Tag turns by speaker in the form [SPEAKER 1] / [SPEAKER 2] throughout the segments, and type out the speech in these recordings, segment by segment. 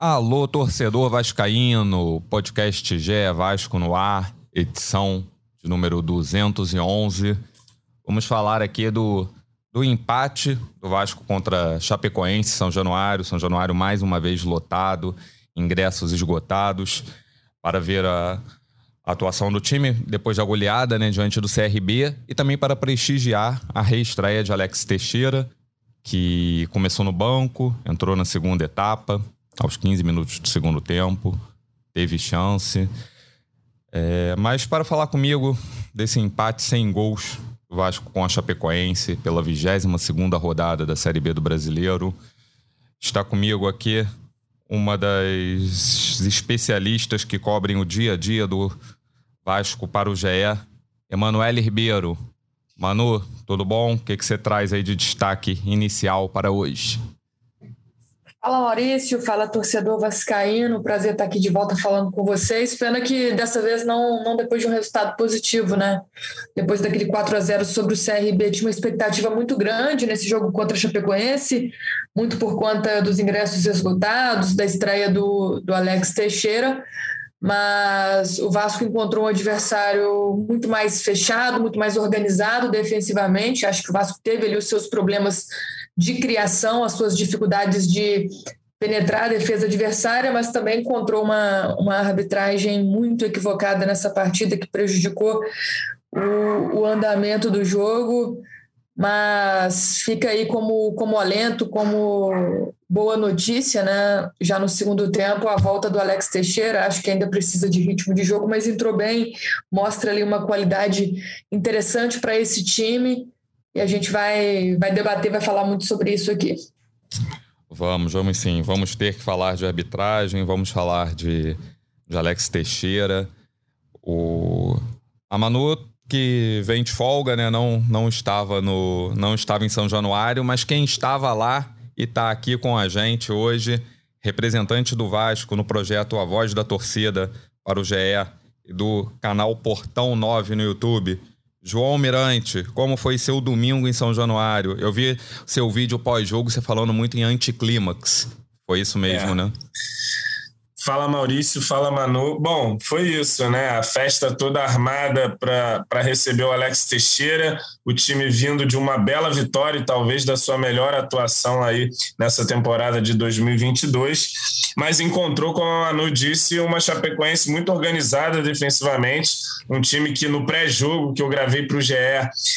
[SPEAKER 1] Alô, torcedor vascaíno, podcast GE Vasco no ar, edição de número 211. Vamos falar aqui do, do empate do Vasco contra Chapecoense, São Januário. São Januário mais uma vez lotado, ingressos esgotados para ver a, a atuação do time depois da goleada né, diante do CRB e também para prestigiar a reestreia de Alex Teixeira, que começou no banco, entrou na segunda etapa, aos 15 minutos do segundo tempo, teve chance. É, mas para falar comigo desse empate sem gols do Vasco com a Chapecoense pela 22 segunda rodada da Série B do Brasileiro, está comigo aqui uma das especialistas que cobrem o dia a dia do Vasco para o GE, Emanuele Ribeiro. Manu, tudo bom? O que, que você traz aí de destaque inicial para hoje?
[SPEAKER 2] Fala Maurício, fala torcedor vascaíno, prazer estar aqui de volta falando com vocês. Pena que dessa vez não, não depois de um resultado positivo, né? Depois daquele 4 a 0 sobre o CRB, tinha uma expectativa muito grande nesse jogo contra a Chapecoense, muito por conta dos ingressos esgotados, da estreia do, do Alex Teixeira, mas o Vasco encontrou um adversário muito mais fechado, muito mais organizado defensivamente. Acho que o Vasco teve ali os seus problemas de criação, as suas dificuldades de penetrar a defesa adversária, mas também encontrou uma, uma arbitragem muito equivocada nessa partida que prejudicou o, o andamento do jogo. Mas fica aí como, como alento, como boa notícia, né? Já no segundo tempo, a volta do Alex Teixeira, acho que ainda precisa de ritmo de jogo, mas entrou bem, mostra ali uma qualidade interessante para esse time e a gente vai, vai debater, vai falar muito sobre isso aqui.
[SPEAKER 1] Vamos, vamos sim. Vamos ter que falar de arbitragem, vamos falar de, de Alex Teixeira. O... A Manu, que vem de folga, né? Não, não, estava no, não estava em São Januário, mas quem estava lá e está aqui com a gente hoje, representante do Vasco no projeto A Voz da Torcida para o GE do canal Portão 9 no YouTube. João Mirante, como foi seu domingo em São Januário? Eu vi seu vídeo pós-jogo você falando muito em anticlímax. Foi isso mesmo, é. né?
[SPEAKER 3] Fala Maurício, fala Manu. Bom, foi isso, né? A festa toda armada para receber o Alex Teixeira, o time vindo de uma bela vitória e talvez da sua melhor atuação aí nessa temporada de 2022, mas encontrou, como a Manu disse, uma Chapecoense muito organizada defensivamente, um time que no pré-jogo que eu gravei para o GE,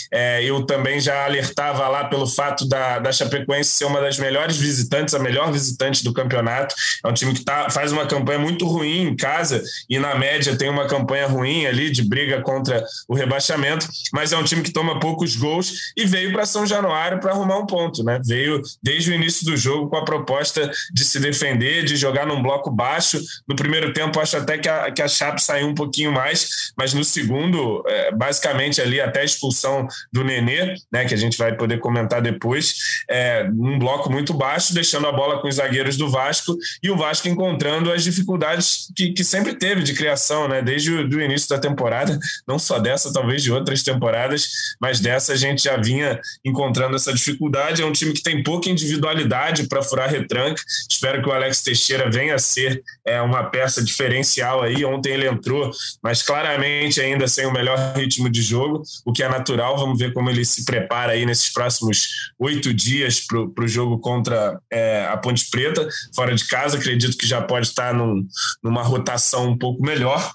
[SPEAKER 3] é, eu também já alertava lá pelo fato da, da Chapecoense ser uma das melhores visitantes, a melhor visitante do campeonato. É um time que tá, faz uma campanha muito ruim em casa e na média tem uma campanha ruim ali de briga contra o rebaixamento, mas é um time que toma poucos gols e veio para São Januário para arrumar um ponto, né? Veio desde o início do jogo com a proposta de se defender, de jogar num bloco baixo. No primeiro tempo, acho até que a, que a Chape saiu um pouquinho mais, mas no segundo, é, basicamente ali até a expulsão do Nenê, né, que a gente vai poder comentar depois, é, um bloco muito baixo, deixando a bola com os zagueiros do Vasco e o Vasco encontrando as dificuldades que, que sempre teve de criação, né? Desde o início da temporada, não só dessa, talvez de outras temporadas, mas dessa a gente já vinha encontrando essa dificuldade. É um time que tem pouca individualidade para furar retranca. Espero que o Alex Teixeira venha a ser é, uma peça diferencial aí. Ontem ele entrou, mas claramente ainda sem o melhor ritmo de jogo, o que é natural. Vamos ver como ele se prepara aí nesses próximos oito dias para o jogo contra é, a Ponte Preta, fora de casa. Acredito que já pode estar num, numa rotação um pouco melhor.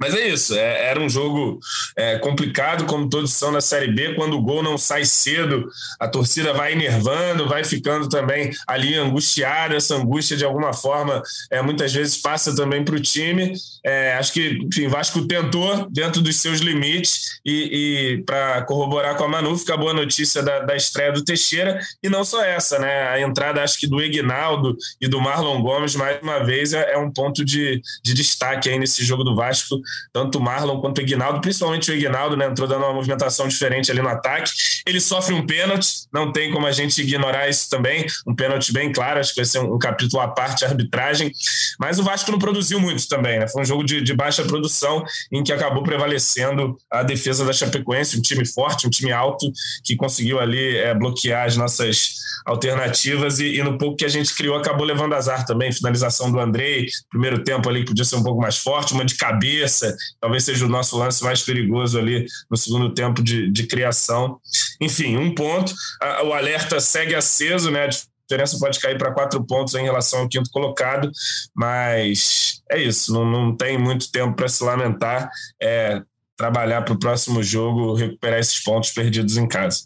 [SPEAKER 3] Mas é isso, é, era um jogo é, complicado, como todos são na Série B. Quando o gol não sai cedo, a torcida vai enervando, vai ficando também ali angustiada. Essa angústia, de alguma forma, é, muitas vezes passa também para o time. É, acho que enfim, Vasco tentou dentro dos seus limites e, e para corroborar com a Manu, fica a boa notícia da, da, estreia do Teixeira. E não só essa, né? A entrada, acho que do Ignaldo e do Marlon Gomes, mais uma vez, é, é um ponto de, de destaque aí nesse jogo do Vasco tanto o Marlon quanto o Ignaldo, principalmente o Ignaldo, né, entrou dando uma movimentação diferente ali no ataque. Ele sofre um pênalti, não tem como a gente ignorar isso também, um pênalti bem claro, acho que vai ser um, um capítulo à parte, arbitragem, mas o Vasco não produziu muito também, né, foi um jogo de, de baixa produção em que acabou prevalecendo a defesa da Chapecoense, um time forte, um time alto, que conseguiu ali é, bloquear as nossas alternativas e, e, no pouco que a gente criou acabou levando azar também, finalização do Andrei, primeiro tempo ali que podia ser um pouco mais forte, uma de cabeça, talvez seja o nosso lance mais perigoso ali no segundo tempo de, de criação. Enfim, um ponto, o alerta segue aceso, né? A diferença pode cair para quatro pontos em relação ao quinto colocado, mas é isso, não, não tem muito tempo para se lamentar, é trabalhar para o próximo jogo, recuperar esses pontos perdidos em casa.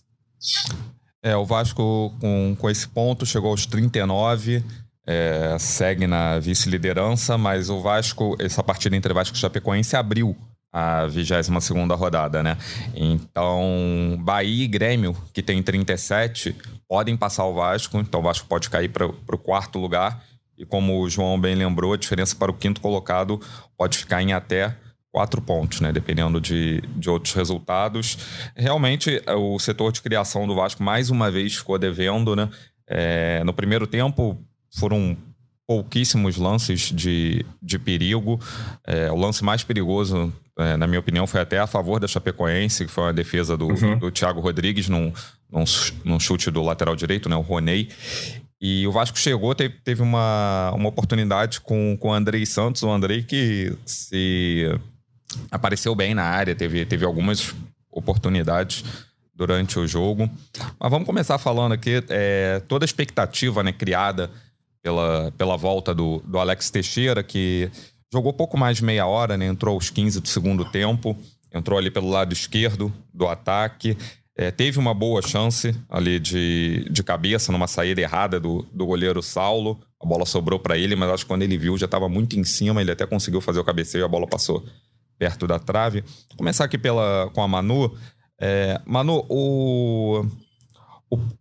[SPEAKER 1] É, o Vasco com, com esse ponto chegou aos 39, é, segue na vice-liderança, mas o Vasco, essa partida entre Vasco e Chapecoense abriu a 22 rodada, né? Então, Bahia e Grêmio, que tem 37, podem passar o Vasco, então o Vasco pode cair para o quarto lugar. E como o João bem lembrou, a diferença para o quinto colocado pode ficar em até quatro pontos, né? Dependendo de, de outros resultados. Realmente, o setor de criação do Vasco mais uma vez ficou devendo, né? É, no primeiro tempo foram pouquíssimos lances de, de perigo. É, o lance mais perigoso, é, na minha opinião, foi até a favor da Chapecoense, que foi uma defesa do, uhum. do Thiago Rodrigues num, num, num, chute do lateral direito, né? O Roney. E o Vasco chegou, teve, teve uma, uma oportunidade com, com o Andrei Santos, o Andrei que se apareceu bem na área, teve, teve algumas oportunidades durante o jogo. Mas vamos começar falando aqui, é, toda a expectativa né, criada pela, pela volta do, do Alex Teixeira, que jogou pouco mais de meia hora, né, entrou aos 15 do segundo tempo, entrou ali pelo lado esquerdo do ataque, é, teve uma boa chance ali de, de cabeça numa saída errada do, do goleiro Saulo. A bola sobrou para ele, mas acho que quando ele viu já estava muito em cima, ele até conseguiu fazer o cabeceio e a bola passou perto da trave. Vou começar aqui pela, com a Manu. É, Manu, o,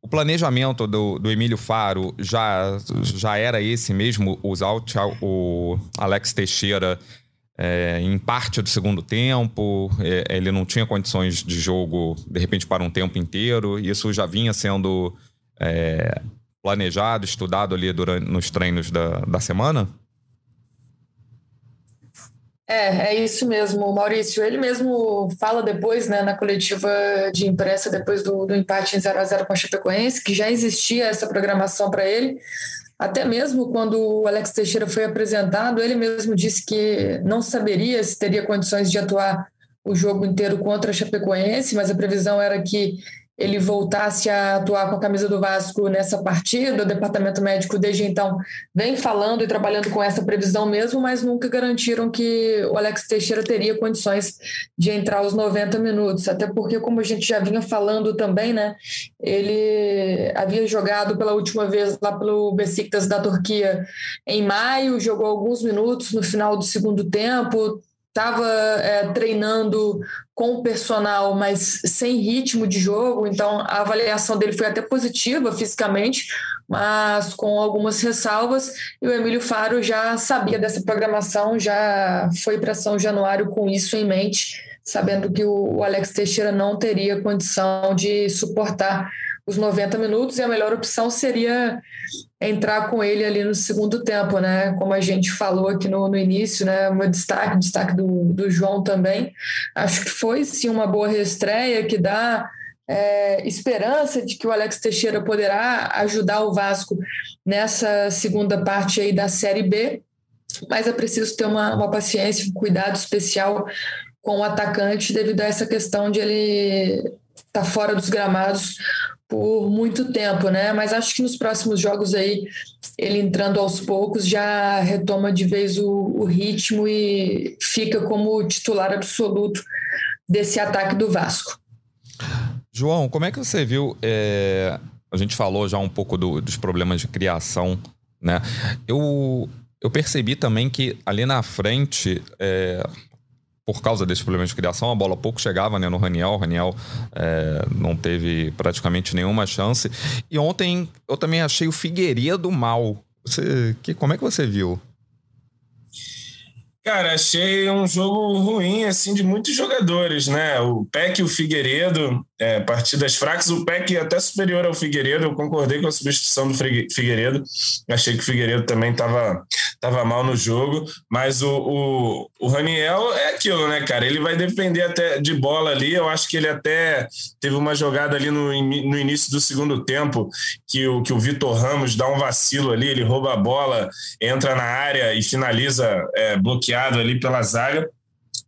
[SPEAKER 1] o, planejamento do, do Emílio Faro já, já era esse mesmo, usar o, o Alex Teixeira é, em parte do segundo tempo, é, ele não tinha condições de jogo, de repente, para um tempo inteiro. Isso já vinha sendo é, planejado, estudado ali durante, nos treinos da, da semana?
[SPEAKER 2] É, é isso mesmo, Maurício. Ele mesmo fala depois, né, na coletiva de imprensa, depois do, do empate em 0 a 0 com a Chapecoense, que já existia essa programação para ele. Até mesmo quando o Alex Teixeira foi apresentado, ele mesmo disse que não saberia se teria condições de atuar o jogo inteiro contra a Chapecoense, mas a previsão era que ele voltasse a atuar com a camisa do Vasco nessa partida. O departamento médico, desde então, vem falando e trabalhando com essa previsão mesmo, mas nunca garantiram que o Alex Teixeira teria condições de entrar aos 90 minutos. Até porque, como a gente já vinha falando também, né, ele havia jogado pela última vez lá pelo Besiktas da Turquia em maio, jogou alguns minutos no final do segundo tempo estava é, treinando com o personal, mas sem ritmo de jogo, então a avaliação dele foi até positiva fisicamente, mas com algumas ressalvas. E o Emílio Faro já sabia dessa programação, já foi para São Januário com isso em mente, sabendo que o Alex Teixeira não teria condição de suportar os 90 minutos e a melhor opção seria entrar com ele ali no segundo tempo, né? Como a gente falou aqui no, no início, né? Meu destaque, destaque do, do João também. Acho que foi sim uma boa reestreia que dá é, esperança de que o Alex Teixeira poderá ajudar o Vasco nessa segunda parte aí da Série B, mas é preciso ter uma, uma paciência, um cuidado especial com o atacante devido a essa questão de ele estar tá fora dos gramados por muito tempo, né? Mas acho que nos próximos jogos aí, ele entrando aos poucos, já retoma de vez o, o ritmo e fica como titular absoluto desse ataque do Vasco.
[SPEAKER 1] João, como é que você viu? É... A gente falou já um pouco do, dos problemas de criação, né? Eu, eu percebi também que ali na frente, é, por causa desse problema de criação, a bola pouco chegava né, no Raniel. O Raniel é, não teve praticamente nenhuma chance. E ontem eu também achei o Figueiredo mal. Você, que, como é que você viu?
[SPEAKER 3] Cara, achei um jogo ruim, assim, de muitos jogadores, né? O Peck e o Figueiredo, é, partidas fracas. O Peck até superior ao Figueiredo, eu concordei com a substituição do Figueiredo. Achei que o Figueiredo também estava tava mal no jogo. Mas o, o, o Raniel é aquilo, né, cara? Ele vai depender até de bola ali. Eu acho que ele até teve uma jogada ali no, no início do segundo tempo que o, que o Vitor Ramos dá um vacilo ali, ele rouba a bola, entra na área e finaliza é, bloqueado ali pela zaga.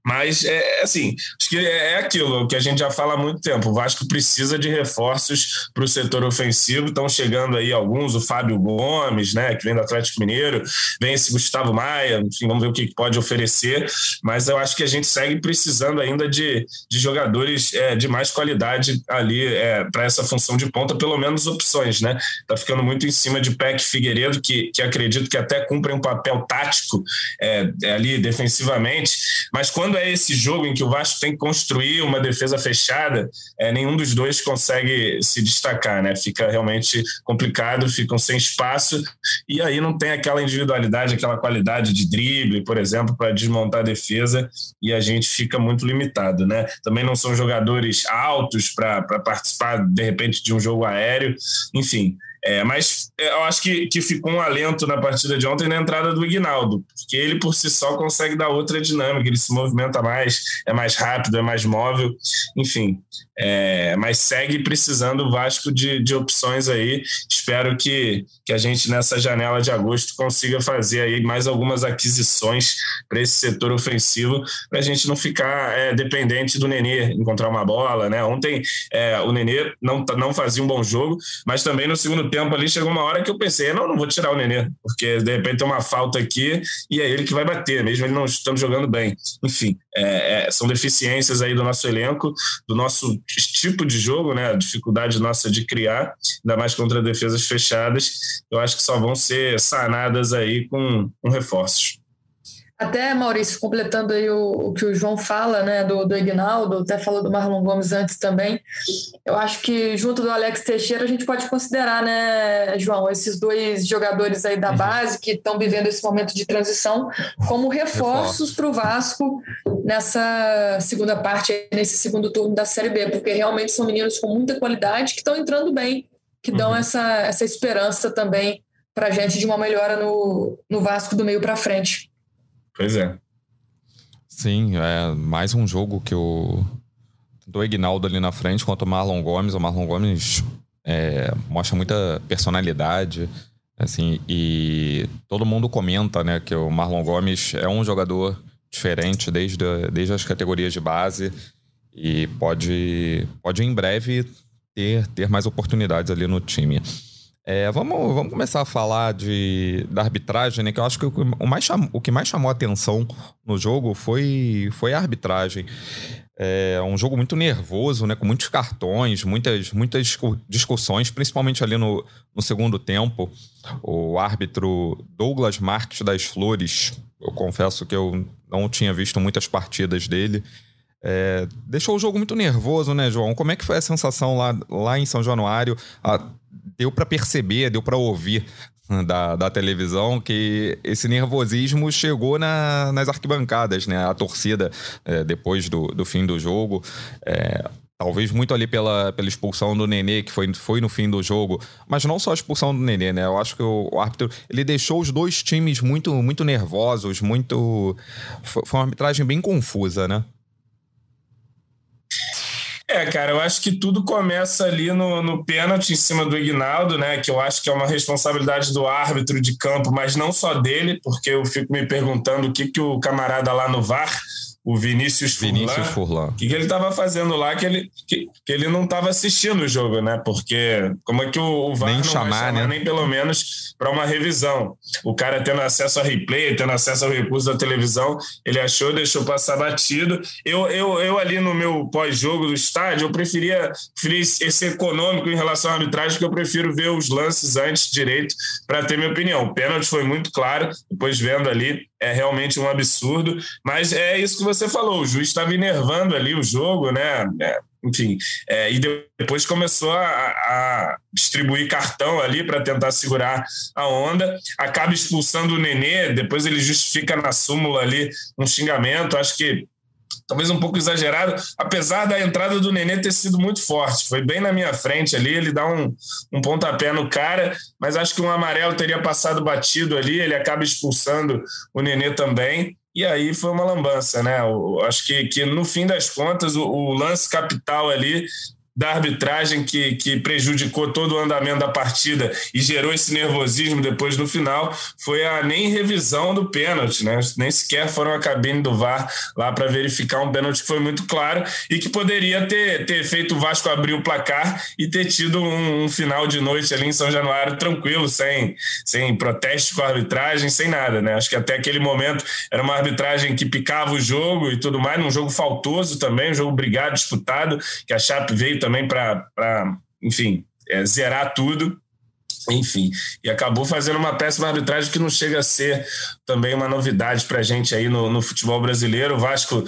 [SPEAKER 3] Mas, é, assim, acho que é aquilo que a gente já fala há muito tempo. O Vasco precisa de reforços para o setor ofensivo. Estão chegando aí alguns, o Fábio Gomes, né, que vem do Atlético Mineiro, vem esse Gustavo Maia, enfim, vamos ver o que pode oferecer. Mas eu acho que a gente segue precisando ainda de, de jogadores é, de mais qualidade ali é, para essa função de ponta, pelo menos opções, né? Tá ficando muito em cima de Peck Figueiredo, que, que acredito que até cumprem um papel tático é, é ali defensivamente, mas quando quando é esse jogo em que o Vasco tem que construir uma defesa fechada, é, nenhum dos dois consegue se destacar, né? Fica realmente complicado, ficam sem espaço e aí não tem aquela individualidade, aquela qualidade de drible, por exemplo, para desmontar a defesa e a gente fica muito limitado, né? Também não são jogadores altos para participar de repente de um jogo aéreo, enfim. É, mas é, eu acho que, que ficou um alento na partida de ontem na entrada do Ignaldo, porque ele por si só consegue dar outra dinâmica, ele se movimenta mais, é mais rápido, é mais móvel, enfim. É, mas segue precisando o Vasco de, de opções aí. Espero que, que a gente nessa janela de agosto consiga fazer aí mais algumas aquisições para esse setor ofensivo, para a gente não ficar é, dependente do Nenê encontrar uma bola. Né? Ontem é, o Nenê não, não fazia um bom jogo, mas também no segundo tempo ali chegou uma hora que eu pensei: não, não vou tirar o Nenê, porque de repente tem uma falta aqui e é ele que vai bater, mesmo ele não estando jogando bem. Enfim, é, é, são deficiências aí do nosso elenco, do nosso tipo de jogo, né, a dificuldade nossa de criar, ainda mais contra defesas fechadas, eu acho que só vão ser sanadas aí com, com reforços.
[SPEAKER 2] Até, Maurício, completando aí o, o, que o João fala, né, do, do Ignaldo, até falou do Marlon Gomes antes também, eu acho que junto do Alex Teixeira a gente pode considerar, né, João, esses dois jogadores aí da uhum. base que estão vivendo esse momento de transição como reforços para o Vasco nessa segunda parte, nesse segundo turno da Série B, porque realmente são meninos com muita qualidade que estão entrando bem, que dão uhum. essa, essa esperança também para a gente de uma melhora no, no Vasco do meio para frente.
[SPEAKER 3] Pois é.
[SPEAKER 1] Sim, é mais um jogo que o do Ignaldo ali na frente quanto o Marlon Gomes. O Marlon Gomes é, mostra muita personalidade, assim, e todo mundo comenta, né, que o Marlon Gomes é um jogador diferente desde, desde as categorias de base e pode, pode em breve ter, ter mais oportunidades ali no time. É, vamos, vamos começar a falar de, da arbitragem, né? Que eu acho que o, mais cham, o que mais chamou a atenção no jogo foi, foi a arbitragem. É um jogo muito nervoso, né? Com muitos cartões, muitas, muitas discussões, principalmente ali no, no segundo tempo. O árbitro Douglas Marques das Flores, eu confesso que eu não tinha visto muitas partidas dele. É, deixou o jogo muito nervoso, né, João? Como é que foi a sensação lá, lá em São Januário? Ah, deu para perceber, deu para ouvir da, da televisão que esse nervosismo chegou na, nas arquibancadas, né? A torcida, é, depois do, do fim do jogo, é, talvez muito ali pela, pela expulsão do Nenê, que foi, foi no fim do jogo, mas não só a expulsão do Nenê, né? Eu acho que o, o árbitro, ele deixou os dois times muito, muito nervosos, muito... Foi uma arbitragem bem confusa, né?
[SPEAKER 3] É, cara, eu acho que tudo começa ali no, no pênalti em cima do Ignaldo, né? Que eu acho que é uma responsabilidade do árbitro de campo, mas não só dele, porque eu fico me perguntando o que, que o camarada lá no VAR o Vinícius Furlan. Vinícius Furlan. O que, que ele estava fazendo lá que ele, que, que ele não estava assistindo o jogo, né? Porque como é que o, o VAR nem não chamar, vai chamar, né? nem pelo menos para uma revisão? O cara tendo acesso a replay, tendo acesso ao recurso da televisão, ele achou, deixou passar batido. Eu, eu, eu ali no meu pós-jogo do estádio, eu preferia, preferia esse econômico em relação à arbitragem, porque eu prefiro ver os lances antes direito para ter minha opinião. O pênalti foi muito claro, depois vendo ali, é realmente um absurdo, mas é isso que você falou, o juiz estava enervando ali o jogo, né? É, enfim. É, e depois começou a, a distribuir cartão ali para tentar segurar a onda. Acaba expulsando o Nenê, depois ele justifica na súmula ali um xingamento. Acho que talvez um pouco exagerado, apesar da entrada do Nenê ter sido muito forte. Foi bem na minha frente ali, ele dá um, um pontapé no cara, mas acho que um amarelo teria passado batido ali, ele acaba expulsando o Nenê também. E aí foi uma lambança, né? Eu acho que, que no fim das contas, o, o lance capital ali da arbitragem que, que prejudicou todo o andamento da partida e gerou esse nervosismo depois no final foi a nem revisão do pênalti, né? Nem sequer foram a cabine do VAR lá para verificar um pênalti que foi muito claro e que poderia ter, ter feito o Vasco abrir o placar e ter tido um, um final de noite ali em São Januário tranquilo, sem, sem protestos com a arbitragem, sem nada, né? Acho que até aquele momento era uma arbitragem que picava o jogo e tudo mais, num jogo faltoso também, um jogo brigado, disputado, que a Chape veio também para, enfim, é, zerar tudo. Enfim, e acabou fazendo uma péssima arbitragem que não chega a ser também uma novidade para a gente aí no, no futebol brasileiro. O Vasco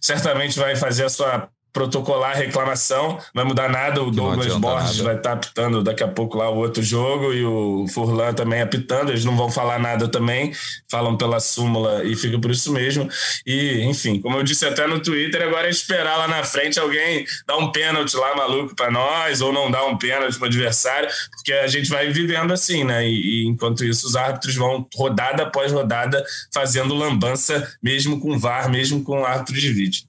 [SPEAKER 3] certamente vai fazer a sua protocolar reclamação, vai mudar nada. O que Douglas Borges nada. vai estar tá apitando daqui a pouco lá o outro jogo e o Furlan também apitando. Eles não vão falar nada também, falam pela súmula e fica por isso mesmo. E, enfim, como eu disse até no Twitter, agora é esperar lá na frente alguém dar um pênalti lá maluco para nós ou não dar um pênalti para o adversário, porque a gente vai vivendo assim, né? E, e enquanto isso, os árbitros vão rodada após rodada fazendo lambança, mesmo com VAR, mesmo com árbitro de vídeo.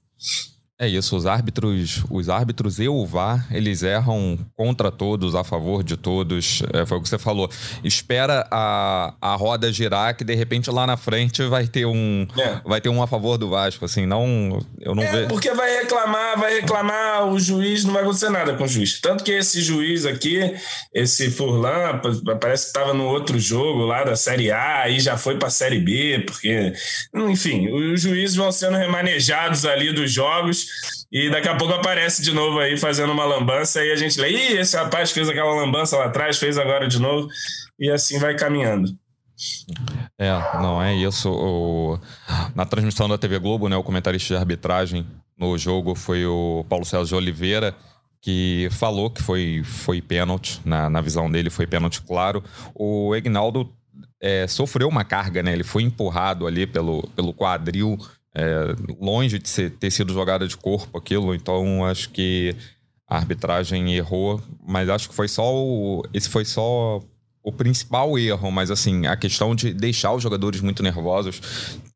[SPEAKER 1] É isso, os árbitros, os árbitros e o VAR, eles erram contra todos, a favor de todos. É, foi o que você falou. Espera a, a roda girar, que de repente lá na frente vai ter um é. vai ter um a favor do Vasco, assim, não eu não
[SPEAKER 3] é,
[SPEAKER 1] vejo.
[SPEAKER 3] Porque vai reclamar, vai reclamar, o juiz não vai acontecer nada com o juiz. Tanto que esse juiz aqui, esse Furlan, parece que estava no outro jogo lá da Série A e já foi para a Série B, porque enfim, os juízes vão sendo remanejados ali dos jogos e daqui a pouco aparece de novo aí fazendo uma lambança e a gente lê, ih, esse rapaz fez aquela lambança lá atrás, fez agora de novo, e assim vai caminhando.
[SPEAKER 1] É, não é isso. O... Na transmissão da TV Globo, né, o comentarista de arbitragem no jogo foi o Paulo César de Oliveira, que falou que foi, foi pênalti, na, na visão dele foi pênalti claro. O Egnaldo é, sofreu uma carga, né? Ele foi empurrado ali pelo, pelo quadril é, longe de ser, ter sido jogada de corpo aquilo, então acho que a arbitragem errou, mas acho que foi só o, esse foi só o principal erro, mas assim, a questão de deixar os jogadores muito nervosos.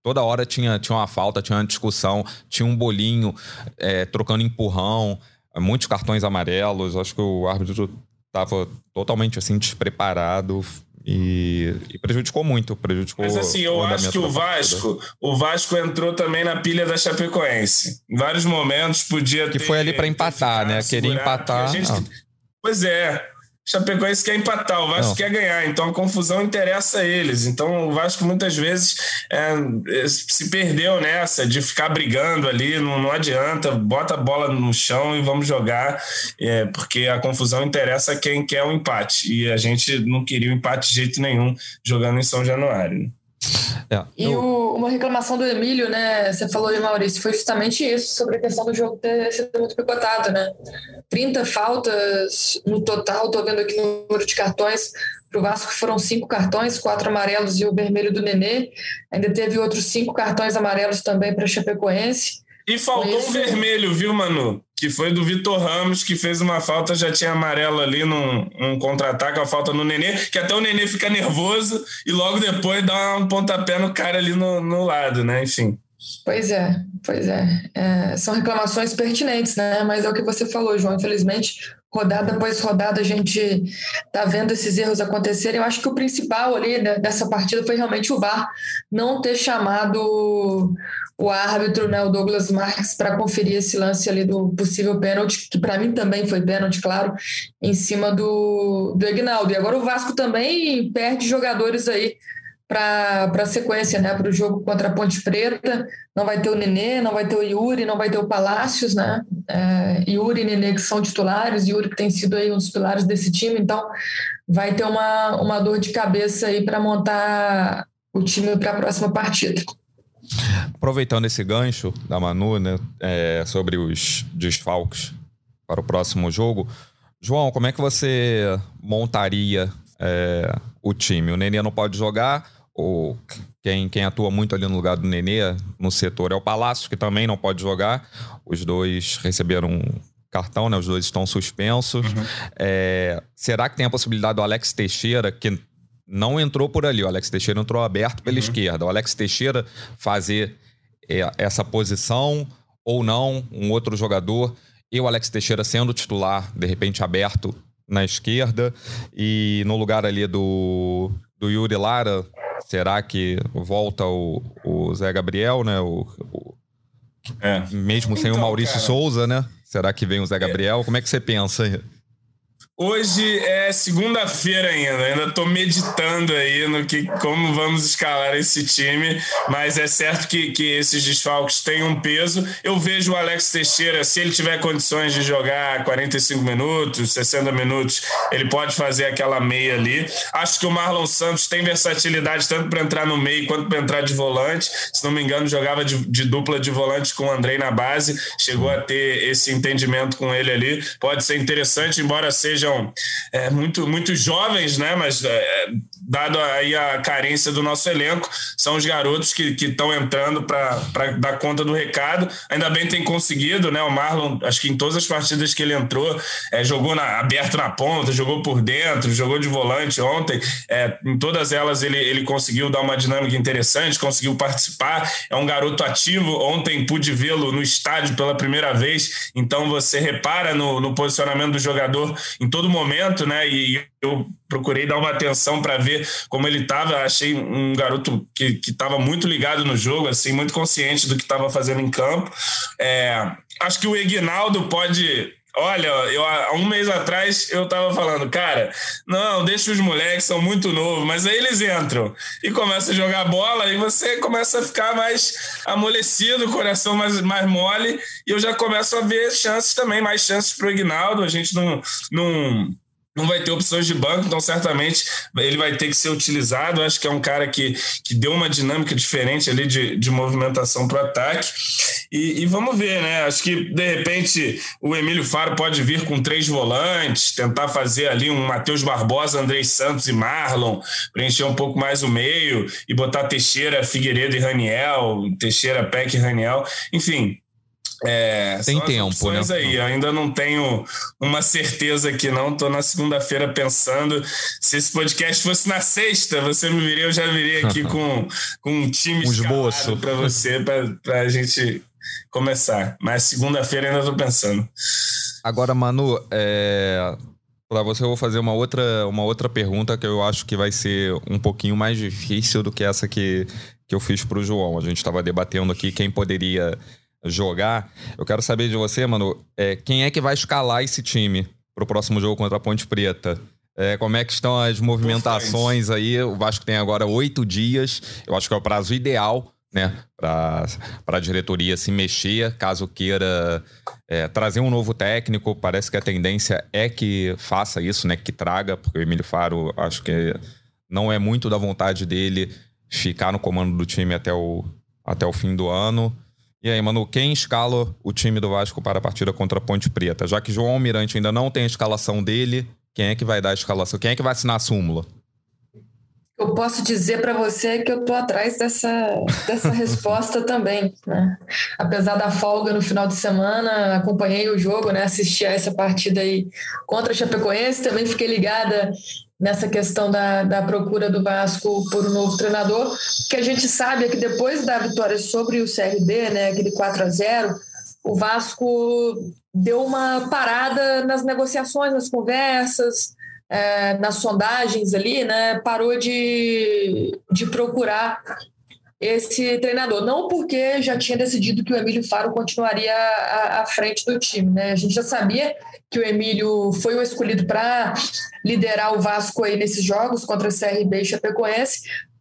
[SPEAKER 1] Toda hora tinha, tinha uma falta, tinha uma discussão, tinha um bolinho é, trocando empurrão, muitos cartões amarelos. Acho que o árbitro estava totalmente assim despreparado. E, e, prejudicou muito, prejudicou.
[SPEAKER 3] Mas assim, eu acho que o Vasco, o Vasco entrou também na pilha da Chapecoense. Em vários momentos podia
[SPEAKER 1] que ter, foi ali para empatar, né? Queria empatar. Gente, ah.
[SPEAKER 3] Pois é. Chapecoense quer empatar, o Vasco não. quer ganhar, então a confusão interessa a eles. Então o Vasco muitas vezes é, é, se perdeu nessa de ficar brigando ali, não, não, adianta, bota a bola no chão e vamos jogar, é, porque a confusão interessa quem quer o um empate. E a gente não queria o um empate de jeito nenhum jogando em São Januário.
[SPEAKER 2] É, e eu... o, uma reclamação do Emílio, né? Você falou de Maurício, foi justamente isso, sobre a questão do jogo ter sido muito picotado, né? 30 faltas no total, tô vendo aqui o número de cartões. Para o Vasco foram cinco cartões, quatro amarelos e o vermelho do Nenê. Ainda teve outros cinco cartões amarelos também para Chapecoense.
[SPEAKER 3] E faltou um vermelho, viu, Manu? Que foi do Vitor Ramos, que fez uma falta, já tinha amarelo ali num um contra-ataque, a falta no Nenê, que até o Nenê fica nervoso e logo depois dá um pontapé no cara ali no, no lado, né? Enfim.
[SPEAKER 2] Pois é, pois é. é. São reclamações pertinentes, né? Mas é o que você falou, João. Infelizmente, rodada após rodada a gente tá vendo esses erros acontecerem. Eu acho que o principal ali dessa partida foi realmente o VAR não ter chamado o árbitro, né, o Douglas Marques, para conferir esse lance ali do possível pênalti, que para mim também foi pênalti, claro, em cima do, do Ignaldo. E agora o Vasco também perde jogadores aí para a sequência, né, para o jogo contra a Ponte Preta. Não vai ter o Nenê, não vai ter o Yuri, não vai ter o Palácios, né? É, Yuri e Nenê que são titulares, Yuri que tem sido aí um dos pilares desse time, então vai ter uma, uma dor de cabeça aí para montar o time para a próxima partida.
[SPEAKER 1] Aproveitando esse gancho da Manu, né, é, sobre os desfalques para o próximo jogo. João, como é que você montaria é, o time? O Nenê não pode jogar, ou quem, quem atua muito ali no lugar do Nenê no setor é o Palácio, que também não pode jogar. Os dois receberam cartão, né? Os dois estão suspensos. Uhum. É, será que tem a possibilidade do Alex Teixeira, que não entrou por ali, o Alex Teixeira entrou aberto pela uhum. esquerda, o Alex Teixeira fazer é, essa posição ou não, um outro jogador, e o Alex Teixeira sendo titular, de repente aberto na esquerda, e no lugar ali do, do Yuri Lara, será que volta o, o Zé Gabriel, né? O, o é. Mesmo sem então, o Maurício cara, Souza, né? Será que vem o Zé é. Gabriel? É. Como é que você pensa?
[SPEAKER 3] Hoje é segunda-feira ainda, ainda estou meditando aí no que como vamos escalar esse time, mas é certo que, que esses desfalques têm um peso. Eu vejo o Alex Teixeira, se ele tiver condições de jogar 45 minutos, 60 minutos, ele pode fazer aquela meia ali. Acho que o Marlon Santos tem versatilidade tanto para entrar no meio quanto para entrar de volante. Se não me engano, jogava de, de dupla de volante com o Andrei na base, chegou a ter esse entendimento com ele ali. Pode ser interessante, embora seja sejam é, muito, muito jovens, né? Mas é, dado aí a carência do nosso elenco, são os garotos que estão entrando para dar conta do recado. Ainda bem tem conseguido, né? O Marlon, acho que em todas as partidas que ele entrou, é, jogou na, aberto na ponta, jogou por dentro, jogou de volante ontem. É, em todas elas ele, ele conseguiu dar uma dinâmica interessante, conseguiu participar. É um garoto ativo. Ontem pude vê-lo no estádio pela primeira vez, então você repara no, no posicionamento do jogador em todo momento, né? E eu procurei dar uma atenção para ver como ele estava. Achei um garoto que estava muito ligado no jogo, assim, muito consciente do que estava fazendo em campo. É, acho que o Egnaldo pode Olha, eu há um mês atrás eu tava falando, cara, não, deixa os moleques, são muito novos, mas aí eles entram e começam a jogar bola e você começa a ficar mais amolecido, coração mais, mais mole, e eu já começo a ver chances também, mais chances pro Ignaldo. A gente não. não não vai ter opções de banco, então certamente ele vai ter que ser utilizado. acho que é um cara que, que deu uma dinâmica diferente ali de, de movimentação para o ataque. E, e, vamos ver, né? Acho que de repente o Emílio Faro pode vir com três volantes, tentar fazer ali um Matheus Barbosa, Andrei Santos e Marlon, preencher um pouco mais o meio e botar Teixeira, Figueiredo e Raniel, Teixeira, Peck e Raniel. Enfim, é,
[SPEAKER 1] Tem tempo, né?
[SPEAKER 3] aí. ainda não tenho uma certeza que não. Estou na segunda-feira pensando. Se esse podcast fosse na sexta, você me viria, eu já viria aqui com, com um time
[SPEAKER 1] um esboço
[SPEAKER 3] para você, para a gente começar. Mas segunda-feira ainda estou pensando.
[SPEAKER 1] Agora, Manu, é... para você eu vou fazer uma outra, uma outra pergunta que eu acho que vai ser um pouquinho mais difícil do que essa que, que eu fiz para o João. A gente estava debatendo aqui quem poderia jogar. Eu quero saber de você, mano, é, quem é que vai escalar esse time pro próximo jogo contra a Ponte Preta? É, como é que estão as movimentações aí? O Vasco tem agora oito dias. Eu acho que é o prazo ideal, né? Para a diretoria se mexer, caso queira é, trazer um novo técnico. Parece que a tendência é que faça isso, né? Que traga, porque o Emílio Faro, acho que não é muito da vontade dele ficar no comando do time até o, até o fim do ano. E aí, Manu, quem escala o time do Vasco para a partida contra a Ponte Preta? Já que João Almirante ainda não tem a escalação dele, quem é que vai dar a escalação? Quem é que vai assinar a súmula?
[SPEAKER 2] Eu posso dizer para você que eu estou atrás dessa, dessa resposta também. Né? Apesar da folga no final de semana, acompanhei o jogo, né? assisti a essa partida aí contra a Chapecoense, também fiquei ligada nessa questão da, da procura do Vasco por um novo treinador, que a gente sabe é que depois da vitória sobre o CRB, né, aquele 4 a 0 o Vasco deu uma parada nas negociações, nas conversas, é, nas sondagens ali, né, parou de, de procurar esse treinador. Não porque já tinha decidido que o Emílio Faro continuaria à, à frente do time. Né? A gente já sabia que o Emílio foi o escolhido para liderar o Vasco aí nesses jogos contra o CRB e Chapecoense,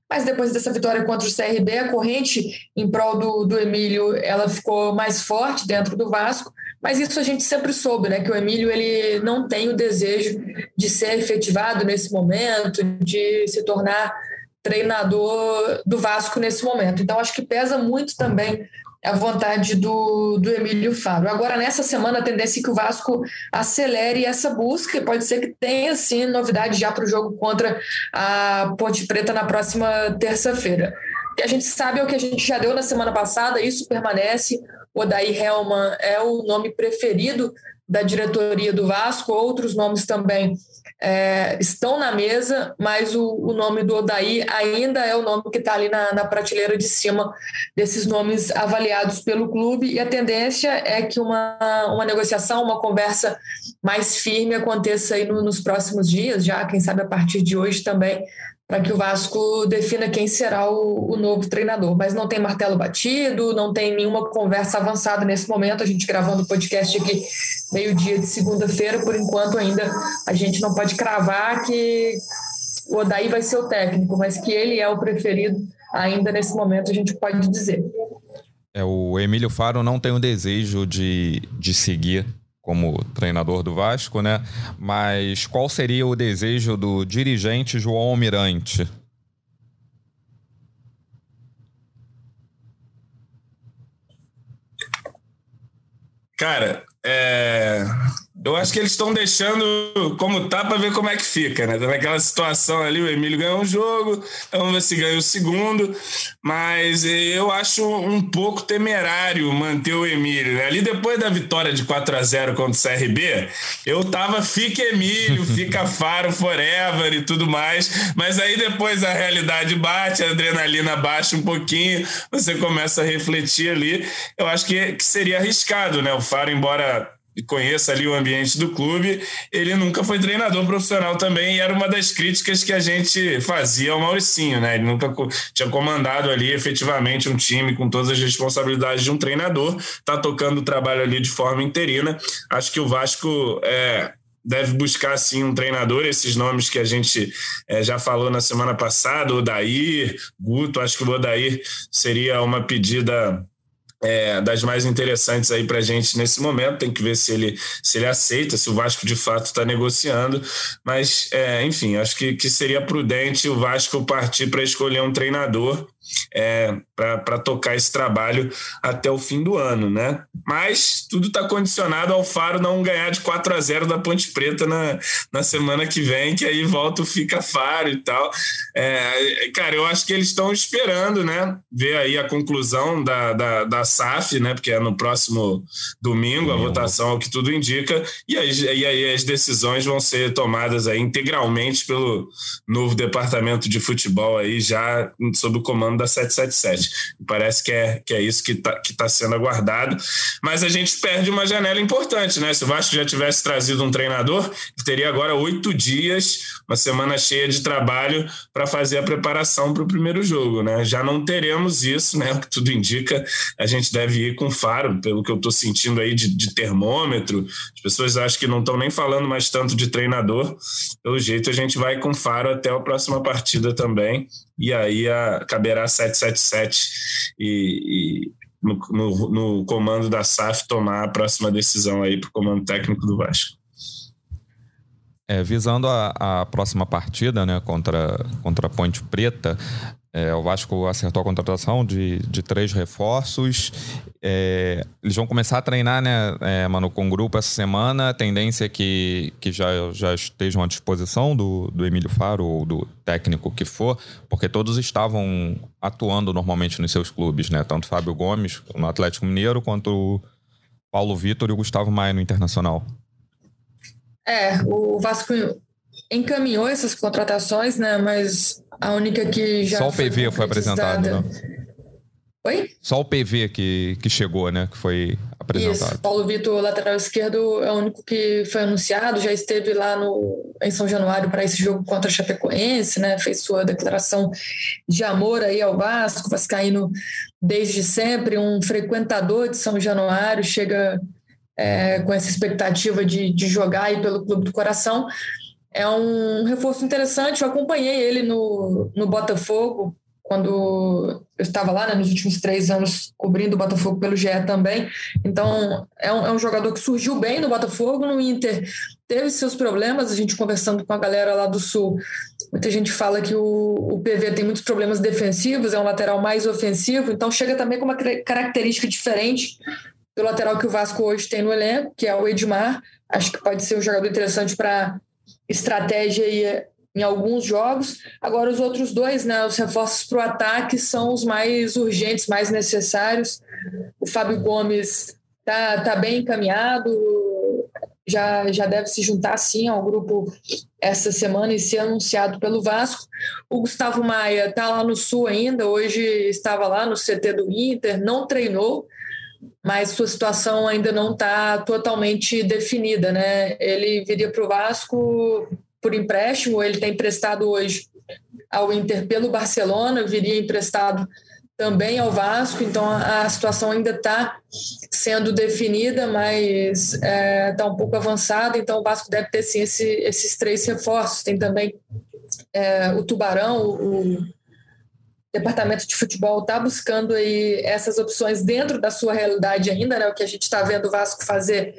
[SPEAKER 2] mas depois dessa vitória contra o CRB, a corrente em prol do, do Emílio ela ficou mais forte dentro do Vasco, mas isso a gente sempre soube, né? Que o Emílio ele não tem o desejo de ser efetivado nesse momento, de se tornar treinador do Vasco nesse momento. Então, acho que pesa muito também a vontade do, do Emílio Faro. Agora, nessa semana, a tendência é que o Vasco acelere essa busca. Pode ser que tenha, sim, novidade já para o jogo contra a Ponte Preta na próxima terça-feira. O que a gente sabe é o que a gente já deu na semana passada, isso permanece. O Odair Helman é o nome preferido da diretoria do Vasco, outros nomes também é, estão na mesa, mas o, o, nome do Odaí ainda é o nome que está ali na, na, prateleira de cima desses nomes avaliados pelo clube, e a tendência é que uma, uma negociação, uma conversa mais firme aconteça aí no, nos próximos dias, já quem sabe a partir de hoje também, para que o Vasco defina quem será o, o, novo treinador. Mas não tem martelo batido, não tem nenhuma conversa avançada nesse momento. A gente gravando o podcast aqui meio-dia de segunda-feira, por enquanto ainda a gente não pode cravar que o Odaí vai ser o técnico, mas que ele é o preferido ainda nesse momento a gente pode dizer.
[SPEAKER 1] É, o Emílio Faro não tem o desejo de, de seguir como treinador do Vasco, né? Mas qual seria o desejo do dirigente João Almirante?
[SPEAKER 3] Cara, é... Eu acho que eles estão deixando como tá para ver como é que fica, né? Tá naquela situação ali, o Emílio ganhou um jogo, vamos ver se ganha o segundo, mas eu acho um pouco temerário manter o Emílio. Né? Ali depois da vitória de 4 a 0 contra o CRB, eu tava fica Emílio, fica Faro forever e tudo mais, mas aí depois a realidade bate, a adrenalina baixa um pouquinho, você começa a refletir ali. Eu acho que, que seria arriscado, né? O Faro, embora conheça ali o ambiente do clube, ele nunca foi treinador profissional também e era uma das críticas que a gente fazia ao Mauricinho, né? Ele nunca tinha comandado ali efetivamente um time com todas as responsabilidades de um treinador, tá tocando o trabalho ali de forma interina. Acho que o Vasco é, deve buscar sim um treinador, esses nomes que a gente é, já falou na semana passada, Odair, Guto, acho que o Odair seria uma pedida é, das mais interessantes aí para gente nesse momento. Tem que ver se ele, se ele aceita, se o Vasco de fato está negociando. Mas, é, enfim, acho que, que seria prudente o Vasco partir para escolher um treinador é, para tocar esse trabalho até o fim do ano, né? Mas tudo está condicionado ao Faro não ganhar de 4 a 0 da Ponte Preta na, na semana que vem, que aí volta o Fica Faro e tal. É, cara, eu acho que eles estão esperando, né? Ver aí a conclusão da, da, da SAF, né? Porque é no próximo domingo, a votação, o que tudo indica, e aí, e aí as decisões vão ser tomadas aí integralmente pelo novo departamento de futebol aí, já sob o comando da 777. Parece que é, que é isso que está que tá sendo aguardado. Mas a gente perde uma janela importante, né? Se o Vasco já tivesse trazido um treinador, teria agora oito dias, uma semana cheia de trabalho para fazer a preparação para o primeiro jogo, né? Já não teremos isso, né? O que tudo indica, a gente deve ir com faro, pelo que eu estou sentindo aí de, de termômetro. As pessoas acham que não estão nem falando mais tanto de treinador. Pelo jeito, a gente vai com faro até a próxima partida também e aí a, caberá 777 e, e no, no, no, comando da SAF tomar a próxima decisão aí para o comando técnico do Vasco.
[SPEAKER 1] É, visando a, a, próxima partida né, contra, contra a Ponte Preta, é, o Vasco acertou a contratação de, de três reforços. É, eles vão começar a treinar, né, é, mano, com o grupo essa semana. A tendência é que, que já, já estejam à disposição do, do Emílio Faro ou do técnico que for, porque todos estavam atuando normalmente nos seus clubes, né? Tanto Fábio Gomes no Atlético Mineiro, quanto Paulo Vitor e o Gustavo Maia no Internacional.
[SPEAKER 2] É, o Vasco encaminhou essas contratações, né? Mas a única que já.
[SPEAKER 1] Só o PV foi, foi apresentado, né?
[SPEAKER 2] Oi?
[SPEAKER 1] Só o PV que, que chegou, né? Que foi apresentado. Isso,
[SPEAKER 2] Paulo Vitor, lateral esquerdo, é o único que foi anunciado, já esteve lá no, em São Januário para esse jogo contra a Chapecoense, né? Fez sua declaração de amor aí ao Vasco, Vascaíno desde sempre, um frequentador de São Januário, chega é, com essa expectativa de, de jogar aí pelo Clube do Coração é um reforço interessante. Eu acompanhei ele no, no Botafogo, quando eu estava lá, né, nos últimos três anos, cobrindo o Botafogo pelo GE também. Então, é um, é um jogador que surgiu bem no Botafogo, no Inter teve seus problemas. A gente conversando com a galera lá do Sul Muita gente fala que o, o PV tem muitos problemas defensivos, é um lateral mais ofensivo, então chega também com uma característica diferente do lateral que o Vasco hoje tem no elenco, que é o Edmar. Acho que pode ser um jogador interessante para estratégia em alguns jogos. Agora, os outros dois, né, os reforços para o ataque, são os mais urgentes, mais necessários. O Fábio Gomes está tá bem encaminhado, já, já deve se juntar sim ao grupo essa semana e ser anunciado pelo Vasco. O Gustavo Maia está lá no Sul ainda, hoje estava lá no CT do Inter, não treinou, mas sua situação ainda não está totalmente definida, né? Ele viria para o Vasco por empréstimo, ele tem emprestado hoje ao Inter pelo Barcelona, viria emprestado também ao Vasco, então a, situação ainda está sendo definida, mas está é, tá um pouco avançada, então o Vasco deve ter sim esse, esses três reforços. Tem também é, o Tubarão, o departamento de futebol está buscando aí essas opções dentro da sua realidade ainda, né? O que a gente está vendo o Vasco fazer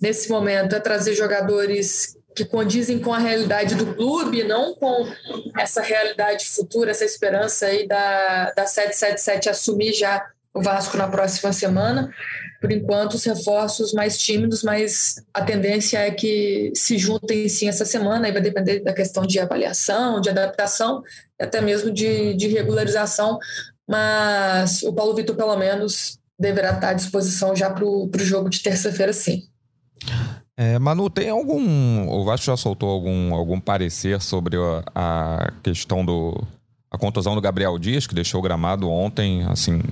[SPEAKER 2] nesse momento é trazer jogadores que condizem com a realidade do clube, não com essa realidade futura, essa esperança aí da, da 777 assumir já o Vasco na próxima semana. Por enquanto, os reforços mais tímidos, mas a tendência é que se juntem sim essa semana, e vai depender da questão de avaliação, de adaptação, até mesmo de, de regularização. Mas o Paulo Vitor, pelo menos, deverá estar à disposição já para o jogo de terça-feira, sim.
[SPEAKER 1] É, Manu, tem algum. O Vasco já soltou algum, algum parecer sobre a, a questão do. a contusão do Gabriel Dias, que deixou o gramado ontem, assim,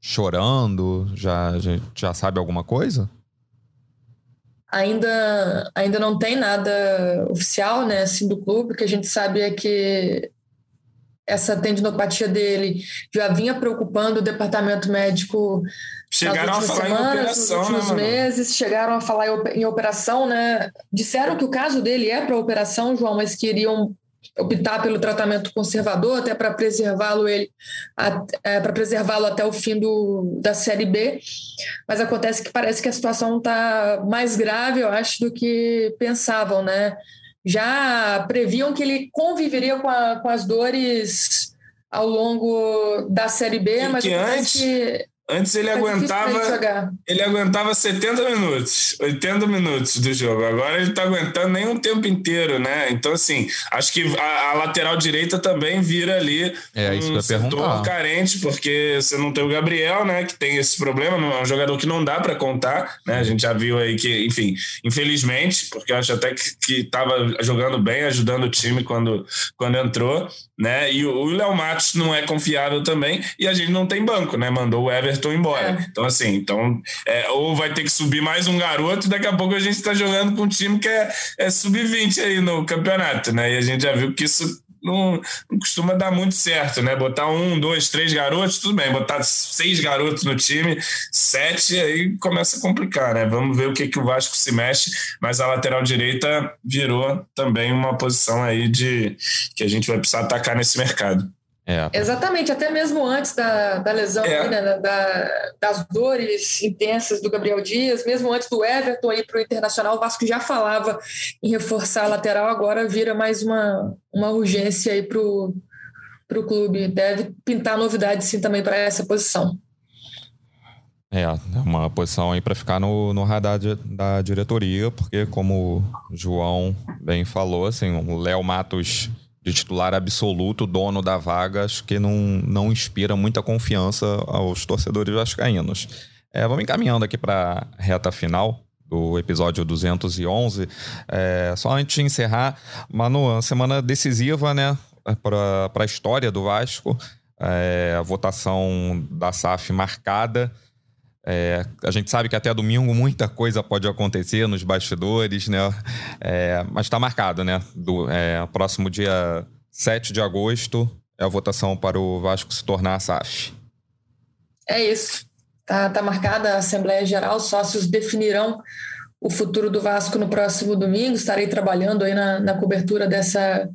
[SPEAKER 1] chorando? Já, já, já sabe alguma coisa?
[SPEAKER 2] Ainda, ainda não tem nada oficial, né, assim, do clube. O que a gente sabe é que essa tendinopatia dele já vinha preocupando o departamento médico
[SPEAKER 3] Chegaram a falar semanas, em operação, nos últimos
[SPEAKER 2] né, meses, chegaram a falar em operação, né? Disseram que o caso dele é para operação, João, mas queriam optar pelo tratamento conservador até para preservá-lo ele é, para preservá-lo até o fim do, da série B. Mas acontece que parece que a situação está mais grave eu acho do que pensavam né? Já previam que ele conviveria com, a, com as dores ao longo da série B
[SPEAKER 3] e
[SPEAKER 2] mas
[SPEAKER 3] que antes que Antes ele aguentava. Ele aguentava 70 minutos, 80 minutos do jogo. Agora ele está aguentando nem um tempo inteiro, né? Então, assim, acho que a, a lateral direita também vira ali
[SPEAKER 1] é, um isso
[SPEAKER 3] setor carente, porque você não tem o Gabriel, né? Que tem esse problema, é um jogador que não dá para contar, né? A gente já viu aí que, enfim, infelizmente, porque eu acho até que estava jogando bem, ajudando o time quando, quando entrou, né? E o Léo Matos não é confiável também, e a gente não tem banco, né? Mandou o Everton Everton embora. É. Então, assim, então, é, ou vai ter que subir mais um garoto, daqui a pouco a gente está jogando com um time que é, é sub-20 aí no campeonato, né? E a gente já viu que isso não, não, costuma dar muito certo, né? Botar um, dois, três garotos, tudo bem. Botar seis garotos no time, sete, aí começa a complicar, né? Vamos ver o que, que o Vasco se mexe, mas a lateral direita virou também uma posição aí de que a gente vai precisar atacar nesse mercado.
[SPEAKER 2] É. Exatamente, até mesmo antes da, da lesão, é. né, da, das dores intensas do Gabriel Dias, mesmo antes do Everton ir para o Internacional, o Vasco já falava em reforçar a lateral, agora vira mais uma, uma urgência aí para o clube. Deve pintar novidade sim também para essa posição.
[SPEAKER 1] É, é uma posição aí para ficar no, no radar de, da diretoria, porque como o João bem falou, assim, o Léo Matos de titular absoluto, dono da vaga, acho que não, não inspira muita confiança aos torcedores vascaínos. É, vamos encaminhando aqui para a reta final do episódio 211. É, só antes de encerrar, Manu, uma semana decisiva, né, para a história do Vasco. É, a votação da SAF marcada. É, a gente sabe que até domingo muita coisa pode acontecer nos bastidores, né? É, mas está marcado, né? Do é, próximo dia 7 de agosto é a votação para o Vasco se tornar a SAF.
[SPEAKER 2] É isso. Tá, tá marcada a Assembleia Geral, os sócios definirão o futuro do Vasco no próximo domingo. Estarei trabalhando aí na, na cobertura dessa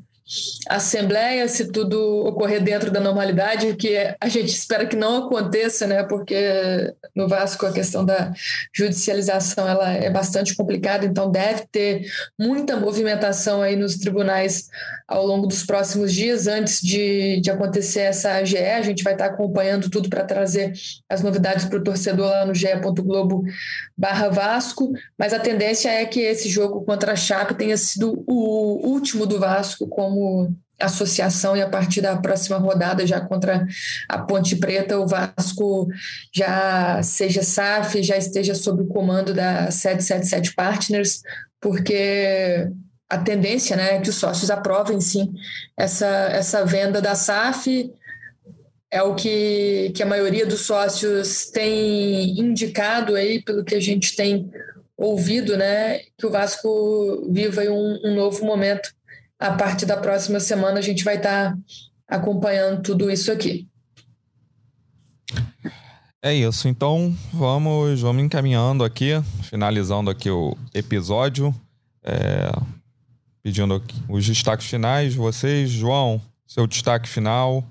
[SPEAKER 2] assembleia, se tudo ocorrer dentro da normalidade, que a gente espera que não aconteça, né? Porque no Vasco a questão da judicialização ela é bastante complicada, então deve ter muita movimentação aí nos tribunais ao longo dos próximos dias antes de, de acontecer essa AGE. A gente vai estar acompanhando tudo para trazer as novidades para o torcedor lá no ge.globo barra Vasco, mas a tendência é que esse jogo contra a Chape tenha sido o último do Vasco como associação e a partir da próxima rodada já contra a Ponte Preta o Vasco já seja SAF, já esteja sob o comando da 777 Partners, porque a tendência né, é que os sócios aprovem sim essa, essa venda da SAF, é o que, que a maioria dos sócios tem indicado aí, pelo que a gente tem ouvido, né, que o Vasco viva um, um novo momento a partir da próxima semana a gente vai estar tá acompanhando tudo isso aqui.
[SPEAKER 1] É isso, então vamos, vamos encaminhando aqui, finalizando aqui o episódio, é, pedindo aqui os destaques finais, vocês, João, seu destaque final.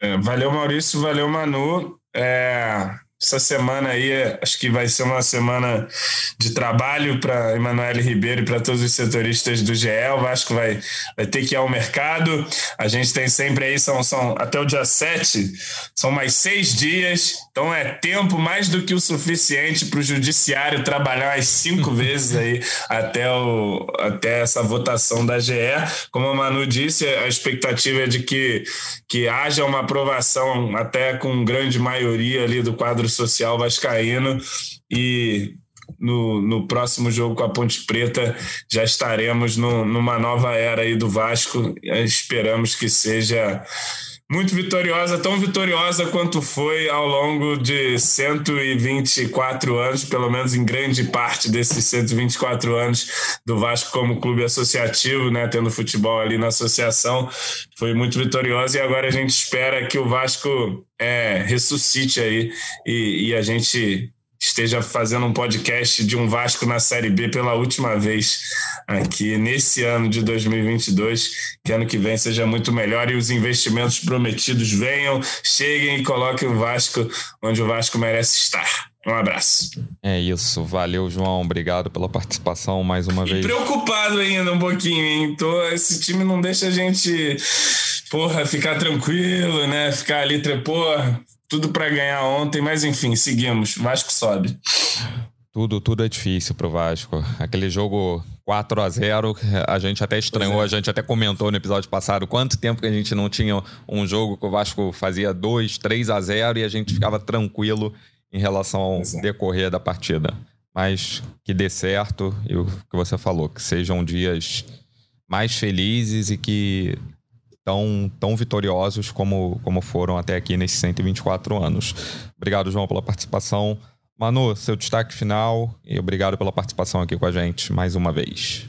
[SPEAKER 3] É, valeu Maurício, valeu Manu. É, essa semana aí, acho que vai ser uma semana de trabalho para Emanuele Ribeiro e para todos os setoristas do GE. O Vasco vai, vai ter que ir ao mercado. A gente tem sempre aí, são, são até o dia 7, são mais seis dias. Então é tempo mais do que o suficiente para o judiciário trabalhar as cinco vezes aí até, o, até essa votação da GE. Como a Manu disse, a expectativa é de que, que haja uma aprovação até com grande maioria ali do quadro social vascaíno e no, no próximo jogo com a Ponte Preta já estaremos no, numa nova era aí do Vasco. Esperamos que seja muito vitoriosa, tão vitoriosa quanto foi ao longo de 124 anos, pelo menos em grande parte desses 124 anos do Vasco como clube associativo, né, tendo futebol ali na associação, foi muito vitoriosa. E agora a gente espera que o Vasco é, ressuscite aí e, e a gente esteja fazendo um podcast de um Vasco na Série B pela última vez aqui nesse ano de 2022. Que ano que vem seja muito melhor e os investimentos prometidos venham, cheguem e coloquem o Vasco onde o Vasco merece estar. Um abraço.
[SPEAKER 1] É isso. Valeu, João. Obrigado pela participação mais uma e vez.
[SPEAKER 3] Preocupado ainda um pouquinho, hein? Tô, esse time não deixa a gente, porra, ficar tranquilo, né? Ficar ali, porra, tudo para ganhar ontem, mas enfim, seguimos. Vasco sobe.
[SPEAKER 1] Tudo, tudo é difícil pro Vasco. Aquele jogo 4 a 0 a gente até estranhou, é. a gente até comentou no episódio passado quanto tempo que a gente não tinha um jogo que o Vasco fazia 2, 3 a 0 e a gente ficava tranquilo em relação ao é. decorrer da partida. Mas que dê certo e o que você falou, que sejam dias mais felizes e que tão, tão vitoriosos como, como foram até aqui nesses 124 anos. Obrigado, João, pela participação. Manu, seu destaque final e obrigado pela participação aqui com a gente mais uma vez.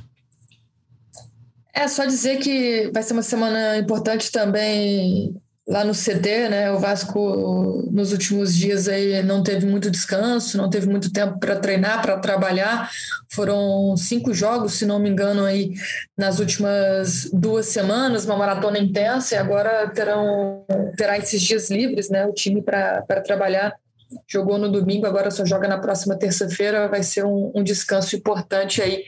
[SPEAKER 2] É só dizer que vai ser uma semana importante também lá no CT, né? O Vasco nos últimos dias aí não teve muito descanso, não teve muito tempo para treinar, para trabalhar. Foram cinco jogos, se não me engano, aí nas últimas duas semanas, uma maratona intensa, e agora terão terá esses dias livres, né? O time para trabalhar. Jogou no domingo, agora só joga na próxima terça-feira. Vai ser um, um descanso importante aí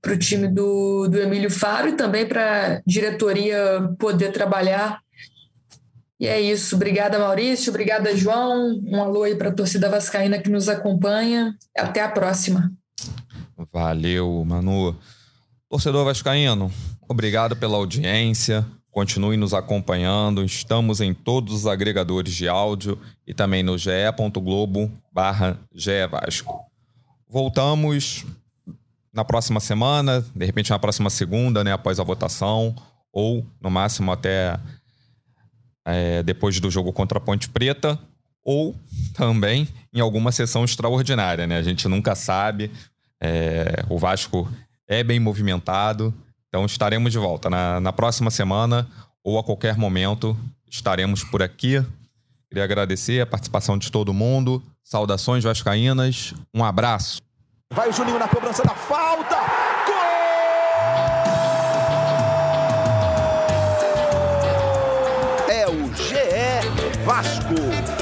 [SPEAKER 2] para o time do, do Emílio Faro e também para a diretoria poder trabalhar e é isso. Obrigada, Maurício. Obrigada, João. Um alô aí para a torcida vascaína que nos acompanha. Até a próxima.
[SPEAKER 1] Valeu, Manu. Torcedor vascaíno, obrigado pela audiência. Continue nos acompanhando. Estamos em todos os agregadores de áudio e também no ge.globo barra Vasco. Voltamos na próxima semana, de repente na próxima segunda, né, após a votação, ou no máximo até é, depois do jogo contra a Ponte Preta, ou também em alguma sessão extraordinária, né? A gente nunca sabe. É, o Vasco é bem movimentado, então estaremos de volta na, na próxima semana ou a qualquer momento estaremos por aqui. Queria agradecer a participação de todo mundo. Saudações vascaínas. Um abraço. Vai o Juninho na cobrança da falta.
[SPEAKER 4] Vasco.